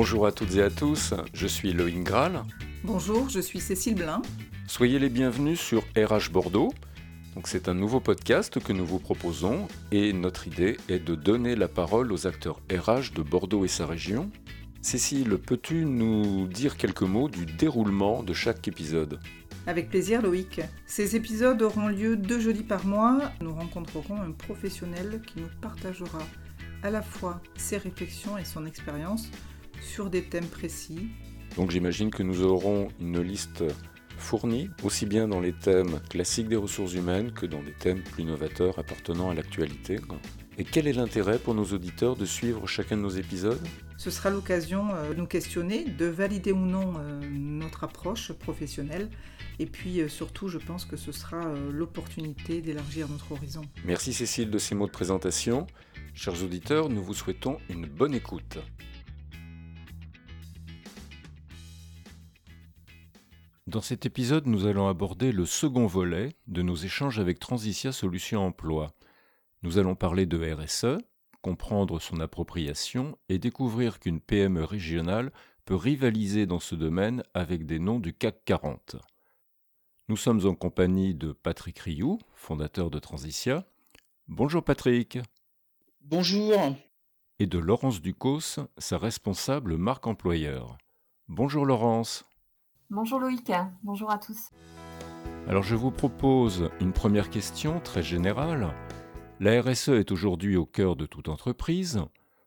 Bonjour à toutes et à tous, je suis Loïc Graal. Bonjour, je suis Cécile Blin. Soyez les bienvenus sur RH Bordeaux. Donc c'est un nouveau podcast que nous vous proposons et notre idée est de donner la parole aux acteurs RH de Bordeaux et sa région. Cécile, peux-tu nous dire quelques mots du déroulement de chaque épisode? Avec plaisir Loïc. Ces épisodes auront lieu deux jeudis par mois. Nous rencontrerons un professionnel qui nous partagera à la fois ses réflexions et son expérience sur des thèmes précis. Donc j'imagine que nous aurons une liste fournie, aussi bien dans les thèmes classiques des ressources humaines que dans des thèmes plus novateurs appartenant à l'actualité. Et quel est l'intérêt pour nos auditeurs de suivre chacun de nos épisodes? Ce sera l'occasion euh, de nous questionner, de valider ou non euh, notre approche professionnelle. Et puis euh, surtout, je pense que ce sera l'opportunité d'élargir notre horizon. Merci Cécile de ces mots de présentation. Chers auditeurs, nous vous souhaitons une bonne écoute. Dans cet épisode, nous allons aborder le second volet de nos échanges avec Transitia Solutions Emploi. Nous allons parler de RSE, comprendre son appropriation et découvrir qu'une PME régionale peut rivaliser dans ce domaine avec des noms du CAC 40. Nous sommes en compagnie de Patrick Rioux, fondateur de Transitia. Bonjour Patrick. Bonjour. Et de Laurence Ducos, sa responsable marque employeur. Bonjour Laurence. Bonjour Loïc, bonjour à tous. Alors je vous propose une première question très générale. La RSE est aujourd'hui au cœur de toute entreprise.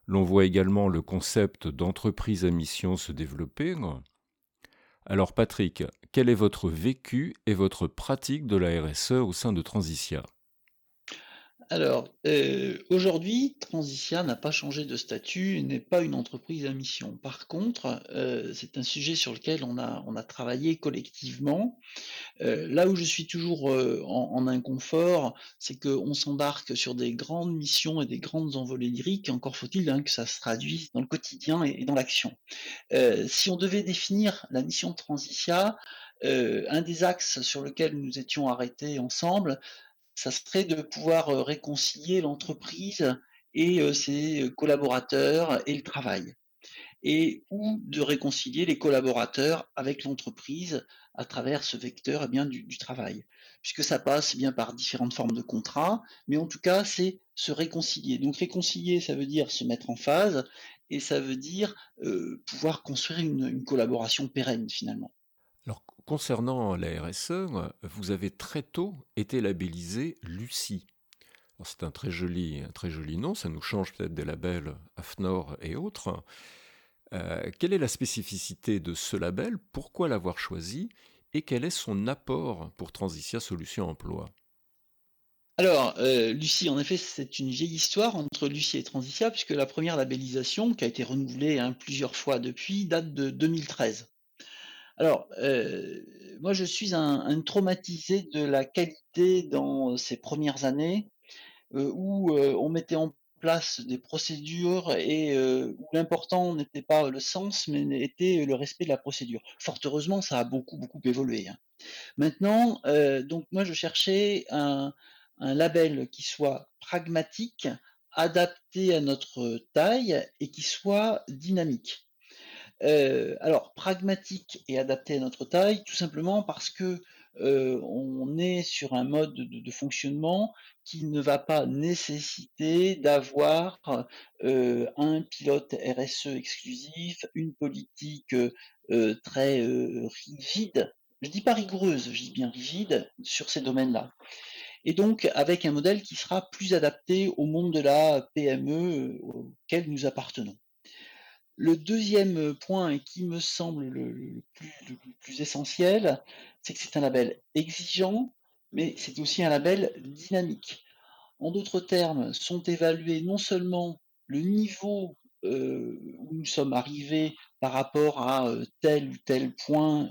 L'on voit également le concept d'entreprise à mission se développer. Alors Patrick, quel est votre vécu et votre pratique de la RSE au sein de Transitia? Alors, euh, aujourd'hui, Transitia n'a pas changé de statut, n'est pas une entreprise à mission. Par contre, euh, c'est un sujet sur lequel on a, travaillé collectivement. Euh, là où je suis toujours en, inconfort, c'est qu'on s'embarque sur des grandes missions et des grandes envolées lyriques. Encore faut-il hein, que ça se traduise dans le quotidien et, dans l'action. si on devait définir la mission de Transitia, un des axes sur lequel nous étions arrêtés ensemble, ça serait de pouvoir réconcilier l'entreprise et ses collaborateurs et le travail. Et ou de réconcilier les collaborateurs avec l'entreprise à travers ce vecteur eh bien, du, travail. Puisque ça passe eh bien par différentes formes de contrats, mais en tout cas, c'est se réconcilier. Donc réconcilier, ça veut dire se mettre en phase, et ça veut dire pouvoir construire une collaboration pérenne finalement. Alors, concernant la RSE, vous avez très tôt été labellisé Lucie. C'est un très joli, joli nom, ça nous change peut-être des labels AFNOR et autres. Euh, quelle est la spécificité de ce label? Pourquoi l'avoir choisi? Et quel est son apport pour Transitia Solutions Emploi? Alors, euh, Lucie, en effet, c'est une vieille histoire entre Lucie et Transitia, puisque la première labellisation, qui a été renouvelée hein, plusieurs fois depuis, date de 2013. Alors, euh, moi, je suis un, traumatisé de la qualité dans ces premières années euh, où euh, on mettait en place des procédures et où l'important n'était pas le sens, mais était le respect de la procédure. Fort heureusement, ça a beaucoup, beaucoup évolué. Hein. Maintenant, donc moi, je cherchais un, un label qui soit pragmatique, adapté à notre taille et qui soit dynamique. Euh, alors, pragmatique et adapté à notre taille, tout simplement parce que euh, on est sur un mode de, fonctionnement qui ne va pas nécessiter d'avoir euh, un pilote RSE exclusif, une politique très rigide. Je dis pas rigoureuse, je dis bien rigide sur ces domaines-là. Et donc avec un modèle qui sera plus adapté au monde de la PME auquel nous appartenons. Le deuxième point, et qui me semble le, plus, essentiel, c'est que c'est un label exigeant, mais c'est aussi un label dynamique. En d'autres termes, sont évalués non seulement le niveau où nous sommes arrivés par rapport à tel ou tel point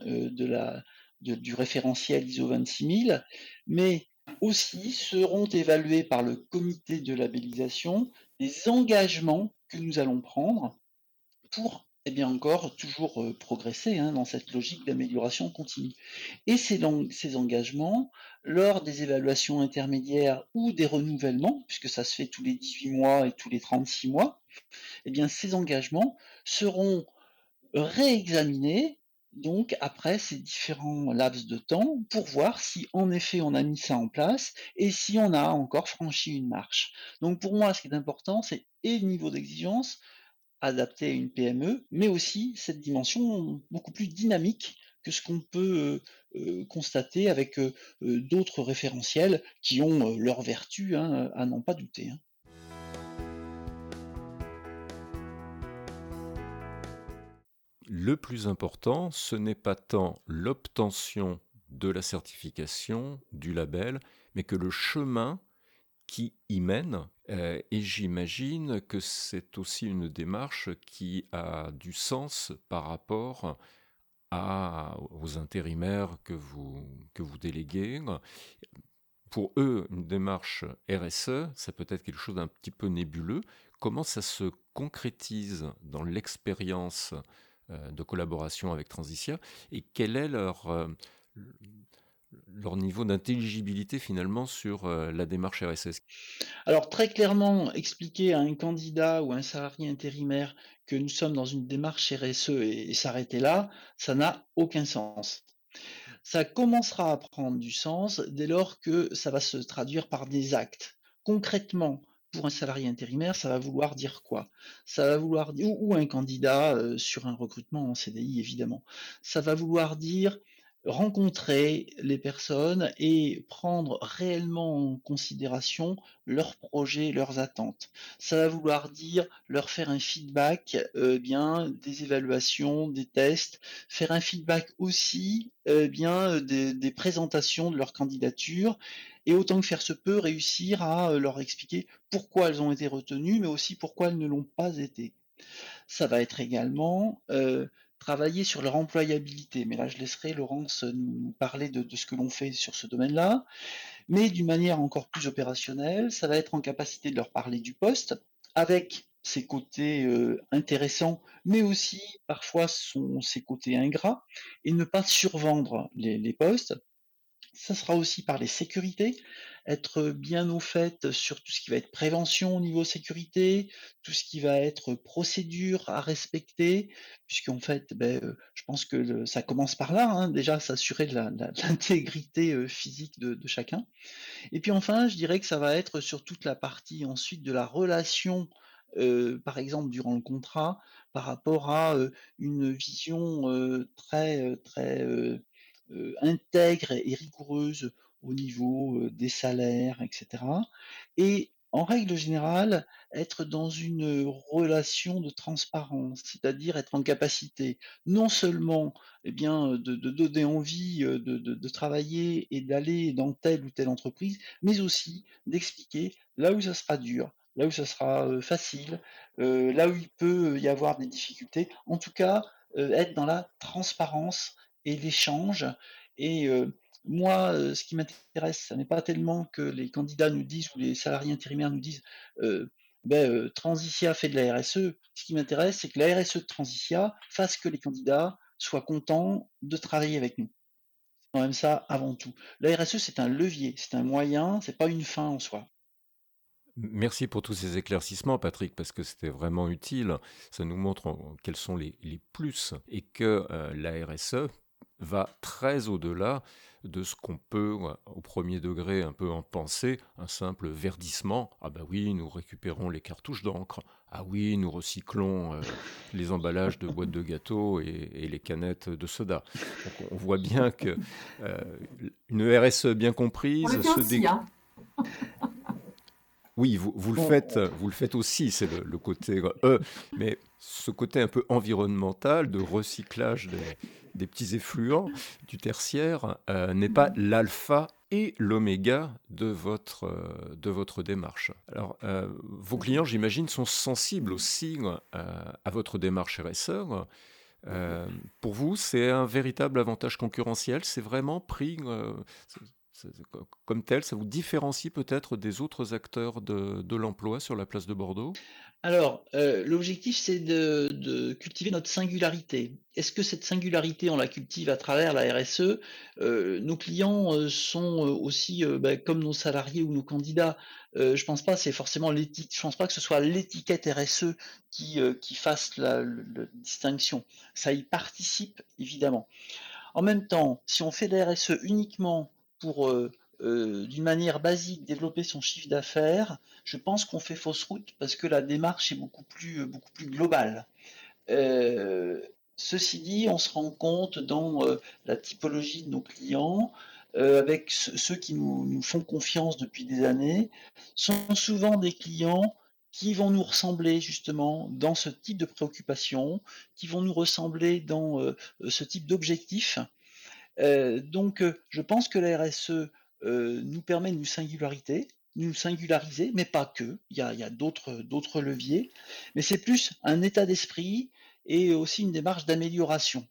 du référentiel ISO 26000, mais aussi seront évalués par le comité de labellisation les engagements que nous allons prendre pour eh bien encore toujours progresser hein, dans cette logique d'amélioration continue. Et ces, ces engagements, lors des évaluations intermédiaires ou des renouvellements, puisque ça se fait tous les 18 mois et tous les 36 mois, eh bien ces engagements seront réexaminer donc après ces différents laps de temps pour voir si en effet on a mis ça en place et si on a encore franchi une marche. Donc pour moi, ce qui est important, c'est et le niveau d'exigence adapté à une PME, mais aussi cette dimension beaucoup plus dynamique que ce qu'on peut euh, euh, constater avec euh, d'autres référentiels qui ont leur vertu hein, à n'en pas douter. Hein. Le plus important, ce n'est pas tant l'obtention de la certification, du label, mais que le chemin qui y mène. et j'imagine que c'est aussi une démarche qui a du sens par rapport aux intérimaires que vous, que vous déléguez. Pour eux, une démarche RSE, ça peut être quelque chose d'un petit peu nébuleux. Comment ça se concrétise dans l'expérience euh, de collaboration avec Transitia et quel est leur, euh, leur niveau d'intelligibilité finalement sur euh, la démarche RSS Alors très clairement, expliquer à un candidat ou à un salarié intérimaire que nous sommes dans une démarche RSE et, s'arrêter là, ça n'a aucun sens. Ça commencera à prendre du sens dès lors que ça va se traduire par des actes. Concrètement, pour un salarié intérimaire, ça va vouloir dire quoi? Ça va vouloir dire, ou, un candidat euh, sur un recrutement en CDI évidemment, ça va vouloir dire rencontrer les personnes et prendre réellement en considération leurs projets, leurs attentes. Ça va vouloir dire leur faire un feedback, euh, bien des évaluations, des tests, faire un feedback aussi, euh, bien des, des, présentations de leur candidature, et autant que faire se peut, réussir à euh, leur expliquer pourquoi elles ont été retenues, mais aussi pourquoi elles ne l'ont pas été. Ça va être également euh, travailler sur leur employabilité. Mais là, je laisserai Laurence nous parler de, ce que l'on fait sur ce domaine-là. Mais d'une manière encore plus opérationnelle, ça va être en capacité de leur parler du poste avec ses côtés euh, intéressants, mais aussi parfois ses côtés ingrats, et ne pas survendre les postes. Ça sera aussi par les sécurités, être bien au fait sur tout ce qui va être prévention au niveau sécurité, tout ce qui va être procédure à respecter, puisqu'en fait, ben, euh, je pense que ça commence par là, hein, déjà s'assurer de l'intégrité euh, physique de, chacun. Et puis enfin, je dirais que ça va être sur toute la partie ensuite de la relation, euh, par exemple durant le contrat, par rapport à une vision très très intègre et rigoureuse au niveau des salaires, etc. Et en règle générale, être dans une relation de transparence, c'est-à-dire être en capacité non seulement eh bien, de, donner envie de, de travailler et d'aller dans telle ou telle entreprise, mais aussi d'expliquer là où ça sera dur, là où ça sera facile, là où il peut y avoir des difficultés. En tout cas, être dans la transparence et l'échange. Et moi, ce qui m'intéresse, ce n'est pas tellement que les candidats nous disent ou les salariés intérimaires nous disent ben, Transitia fait de la RSE. Ce qui m'intéresse, c'est que la RSE de Transitia fasse que les candidats soient contents de travailler avec nous. C'est quand même ça avant tout. La RSE, c'est un levier, c'est un moyen, c'est pas une fin en soi. Merci pour tous ces éclaircissements, Patrick, parce que c'était vraiment utile. Ça nous montre quels sont les, plus et que la RSE va très au-delà de ce qu'on peut, au premier degré, un peu en penser, un simple verdissement. Ah ben oui, nous récupérons les cartouches d'encre. Ah oui, nous recyclons euh, les emballages de boîtes de gâteaux et, les canettes de soda. Donc on voit bien que euh, une RSE bien comprise se dé... Hein. Oui, vous, vous, le faites, vous le faites aussi, c'est le, côté E, mais ce côté un peu environnemental de recyclage des, des petits effluents du tertiaire euh, n'est pas l'alpha et l'oméga de votre, euh, de votre démarche. Alors, euh, vos clients, j'imagine, sont sensibles aussi à votre démarche RSE. pour vous, c'est un véritable avantage concurrentiel? C'est vraiment pris comme tel, ça vous différencie peut-être des autres acteurs de, l'emploi sur la place de Bordeaux? Alors, euh, l'objectif, c'est de, cultiver notre singularité. Est-ce que cette singularité, on la cultive à travers la RSE euh, Nos clients euh, sont aussi, ben, comme nos salariés ou nos candidats, je pense pas, c'est forcément je pense pas que ce soit l'étiquette RSE qui, qui fasse la, la distinction. Ça y participe, évidemment. En même temps, si on fait de la RSE uniquement pour, euh, euh, d'une manière basique, développer son chiffre d'affaires, je pense qu'on fait fausse route parce que la démarche est beaucoup plus, euh, beaucoup plus globale. ceci dit, on se rend compte dans la typologie de nos clients, avec ceux qui nous, nous, font confiance depuis des années, sont souvent des clients qui vont nous ressembler justement dans ce type de préoccupation, qui vont nous ressembler dans ce type d'objectif. Euh, donc, euh, je pense que la RSE euh, nous permet de nous singularité, nous singulariser, mais pas que. Il y a, d'autres leviers, mais c'est plus un état d'esprit et aussi une démarche d'amélioration.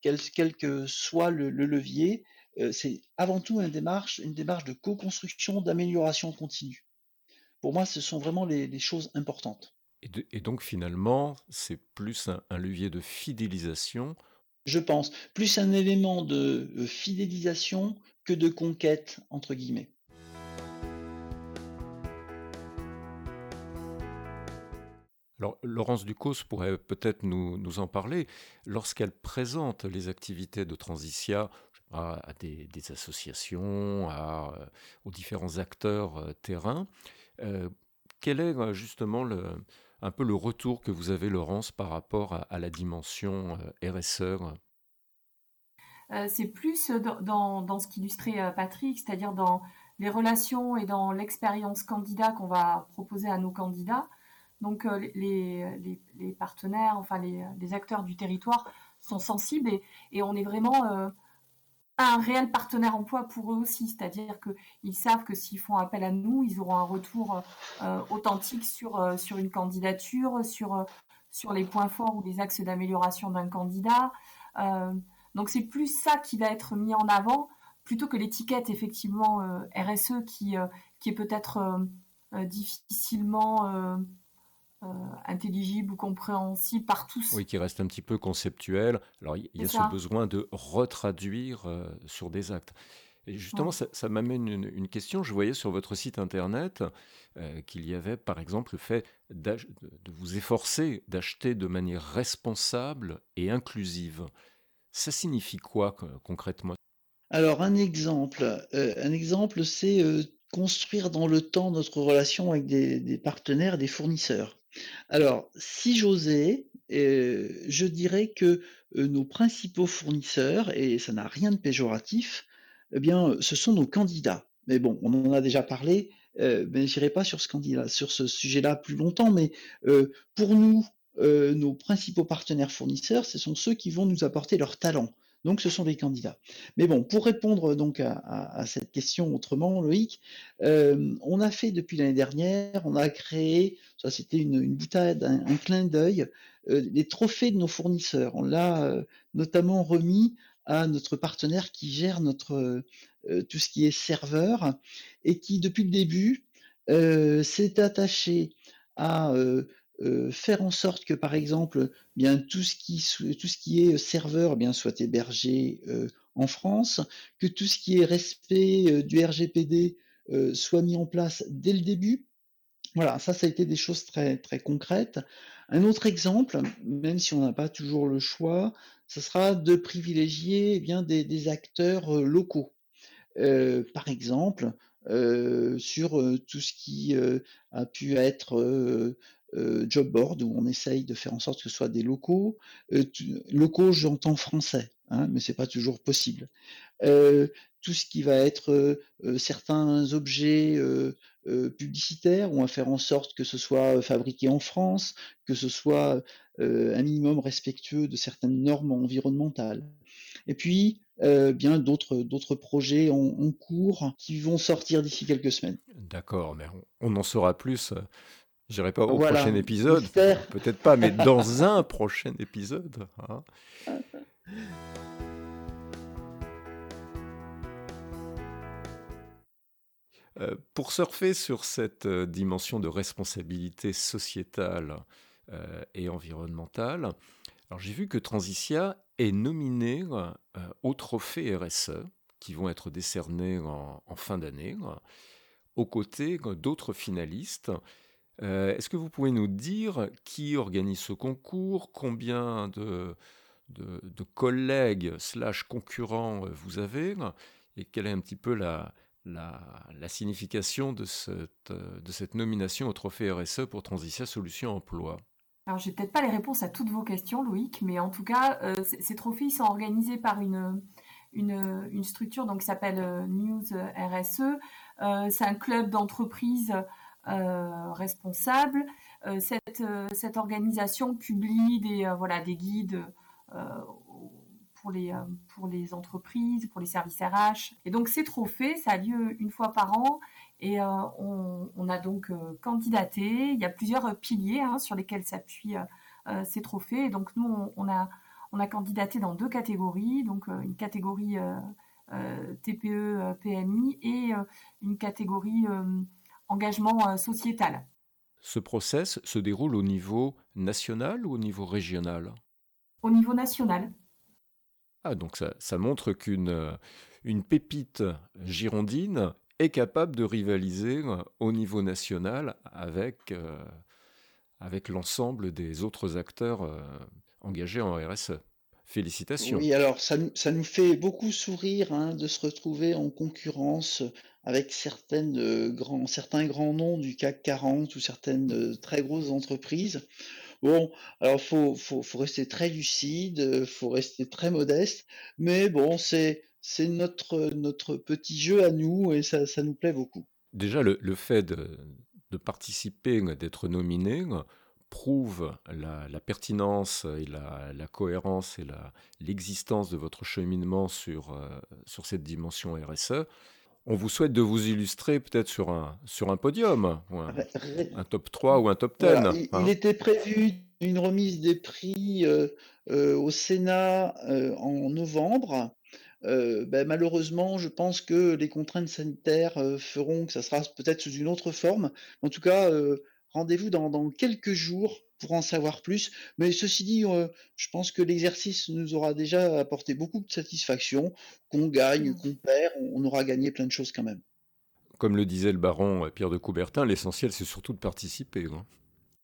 Quel, que soit le, levier, c'est avant tout une démarche, une démarche de co-construction, d'amélioration continue. Pour moi, ce sont vraiment les, choses importantes. Et, donc finalement, c'est plus un levier de fidélisation? Je pense, plus un élément de euh, fidélisation que de conquête, entre guillemets. Laurence Ducos pourrait peut-être nous, en parler. Lorsqu'elle présente les activités de Transitia à, des, associations, à, euh, aux différents acteurs euh, terrains, quel est justement le, un peu le retour que vous avez, Laurence, par rapport à, la dimension euh, RSE euh, C'est plus dans, dans ce qu'illustrait euh, Patrick, c'est-à-dire dans les relations et dans l'expérience candidat qu'on va proposer à nos candidats. Donc les, les, partenaires, enfin les, acteurs du territoire sont sensibles et, on est vraiment un réel partenaire emploi pour eux aussi, c'est-à-dire qu'ils savent que s'ils font appel à nous, ils auront un retour euh, authentique sur, euh, sur une candidature, sur, euh, sur les points forts ou les axes d'amélioration d'un candidat. Donc c'est plus ça qui va être mis en avant plutôt que l'étiquette effectivement RSE qui, qui est peut-être difficilement euh, intelligible ou compréhensible par tous. Oui, qui reste un petit peu conceptuel. Alors il y, a ce besoin de retraduire euh, sur des actes. Et justement, ça, m'amène une, question. Je voyais sur votre site internet euh, qu'il y avait, par exemple, le fait de vous efforcer d'acheter de manière responsable et inclusive. Ça signifie quoi concrètement? Alors, un exemple, exemple, c'est construire dans le temps notre relation avec des, partenaires, des fournisseurs. Alors, si j'osais, euh, je dirais que euh, nos principaux fournisseurs, et ça n'a rien de péjoratif, eh bien, ce sont nos candidats. Mais bon, on en a déjà parlé, euh, mais je n'irai pas sur ce sujet-là plus longtemps. Mais pour nous, nos principaux partenaires fournisseurs, ce sont ceux qui vont nous apporter leur talent. Donc, ce sont les candidats. Mais bon, pour répondre donc à, cette question autrement, Loïc, euh, on a fait depuis l'année dernière, on a créé, ça c'était une, une, boutade, un, clin d'œil, euh, les trophées de nos fournisseurs. On l'a euh, notamment remis à notre partenaire qui gère notre tout ce qui est serveur et qui depuis le début s'est attaché à euh, faire en sorte que, par exemple, bien tout ce qui, tout ce qui est serveur bien soit hébergé euh, en France, que tout ce qui est respect euh, du RGPD soit mis en place dès le début. Voilà, ça, ça a été des choses très, très concrètes. Un autre exemple, même si on n'a pas toujours le choix, ce sera de privilégier eh bien, des, acteurs locaux. par exemple, sur tout ce qui a pu être euh, job board où on essaye de faire en sorte que ce soit des locaux. Euh, locaux, j'entends français, hein, mais c'est pas toujours possible. Euh, tout ce qui va être certains objets publicitaires, on va faire en sorte que ce soit fabriqué en France, que ce soit un minimum respectueux de certaines normes environnementales. Et puis, bien d'autres d'autres projets en, cours qui vont sortir d'ici quelques semaines. D'accord, mais on, en saura plus J'irai pas au prochain épisode. Peut-être pas, mais dans un prochain épisode. Hein. Euh, pour surfer sur cette euh, dimension de responsabilité sociétale euh, et environnementale, alors j'ai vu que Transitia est nominé au trophée RSE qui vont être décernés en, en fin d'année, aux côtés d'autres finalistes. Est-ce que vous pouvez nous dire qui organise ce concours, combien de, collègues slash concurrents vous avez, et quelle est un petit peu la, signification de cette, de cette nomination au trophée RSE pour Transitia Solutions Emploi? Alors, j'ai peut-être pas les réponses à toutes vos questions, Loïc, mais en tout cas, euh, ces trophées sont organisés par une, structure donc, qui s'appelle euh, News RSE. Euh, c'est un club d'entreprises responsables. Cette, cette, organisation publie des, voilà, des guides pour les, euh, pour les entreprises, pour les services RH. Et donc ces trophées, ça a lieu une fois par an et euh, on, a donc euh, candidaté. Il y a plusieurs piliers hein, sur lesquels s'appuient ces trophées. Et donc nous, on, a, on a candidaté dans deux catégories, donc une catégorie TPE, PMI et une catégorie engagement sociétal. Ce process se déroule au niveau national ou au niveau régional? Au niveau national. Ah, donc ça, montre qu'une euh, une pépite girondine est capable de rivaliser euh, au niveau national avec, euh, avec l'ensemble des autres acteurs engagés en RSE. Félicitations. Oui, alors ça, ça nous fait beaucoup sourire hein, de se retrouver en concurrence avec certaines, grands, certains grands noms du CAC 40 ou certaines très grosses entreprises. Bon, alors faut, faut, faut rester très lucide, faut rester très modeste, mais bon, c'est c'est notre notre petit jeu à nous et ça, ça nous plaît beaucoup. Déjà, le, le fait de, de participer, d'être nominé, prouve la, la, pertinence et la, la cohérence et l'existence de votre cheminement sur, euh, sur cette dimension RSE. On vous souhaite de vous illustrer peut-être sur un, sur un podium, un, top 3 ou un top 10. il, hein. était prévu une remise des prix euh, euh, au Sénat euh, en novembre. Ben, malheureusement, je pense que les contraintes sanitaires feront que ça sera peut-être sous une autre forme. En tout cas, rendez-vous dans, dans, quelques jours pour en savoir plus. Mais ceci dit, euh, je pense que l'exercice nous aura déjà apporté beaucoup de satisfaction. Qu'on gagne, mmh. qu'on perd, on aura gagné plein de choses quand même. Comme le disait le baron Pierre de Coubertin, l'essentiel c'est surtout de participer. Hein.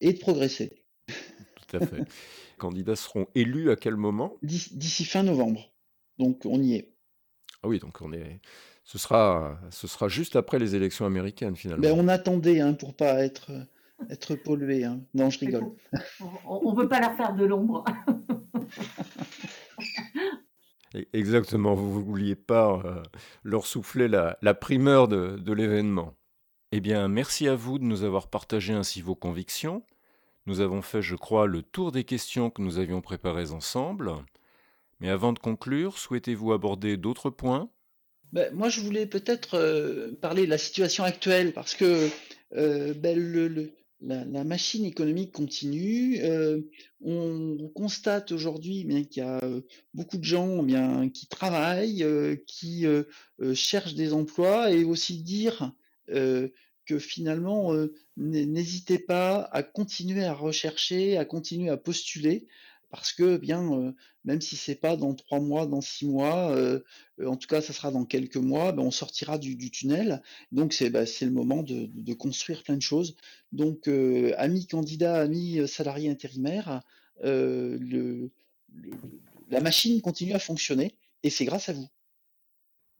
Et de progresser. Tout à fait. Les candidats seront élus à quel moment? D'ici fin novembre. Donc on y est. Ah oui, donc on est. Ce sera, ce sera juste après les élections américaines finalement. Ben, on attendait hein, pour pas être être pollué. Hein. Non, je rigole. On ne veut pas leur faire de l'ombre. Exactement, vous ne vouliez pas euh, leur souffler la, primeur de, de l'événement. Eh bien, merci à vous de nous avoir partagé ainsi vos convictions. Nous avons fait, je crois, le tour des questions que nous avions préparées ensemble. Mais avant de conclure, souhaitez-vous aborder d'autres points? Ben, Moi, je voulais peut-être euh, parler de la situation actuelle, parce que euh, ben, le, la, machine économique continue. Euh, on constate aujourd'hui qu'il y a euh, beaucoup de gens qui travaillent, euh, qui cherchent des emplois, et aussi dire que finalement, n'hésitez pas à continuer à rechercher, à continuer à postuler, parce que bien, euh, même si c'est pas dans trois mois, dans six mois, euh, euh, en tout cas, ça sera dans quelques mois, ben, on sortira du, du tunnel. Donc c'est bah, le moment de, de, construire plein de choses. Donc amis candidats, amis salariés intérimaires, le, la machine continue à fonctionner et c'est grâce à vous.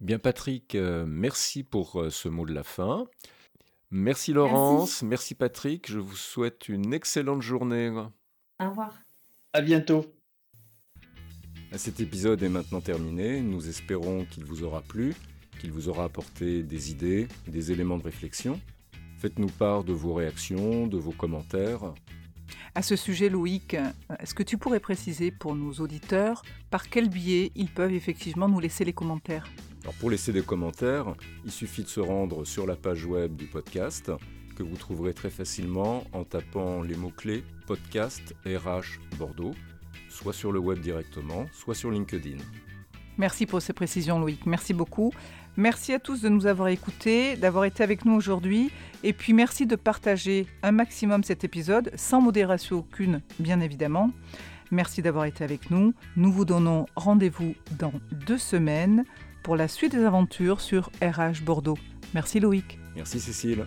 Bien Patrick, merci pour ce mot de la fin. Merci Laurence, merci. merci Patrick, je vous souhaite une excellente journée. Au revoir. À bientôt. Cet épisode est maintenant terminé. Nous espérons qu'il vous aura plu, qu'il vous aura apporté des idées, des éléments de réflexion. Faites-nous part de vos réactions, de vos commentaires. À ce sujet, Loïc, est-ce que tu pourrais préciser pour nos auditeurs par quel biais ils peuvent effectivement nous laisser les commentaires? Alors Pour laisser des commentaires, il suffit de se rendre sur la page web du podcast que vous trouverez très facilement en tapant les mots-clés podcast RH Bordeaux, soit sur le web directement, soit sur LinkedIn. Merci pour ces précisions Loïc, merci beaucoup. Merci à tous de nous avoir écoutés, d'avoir été avec nous aujourd'hui. Et puis merci de partager un maximum cet épisode, sans modération aucune, bien évidemment. Merci d'avoir été avec nous. Nous vous donnons rendez-vous dans deux semaines pour la suite des aventures sur RH Bordeaux. Merci Loïc. Merci Cécile.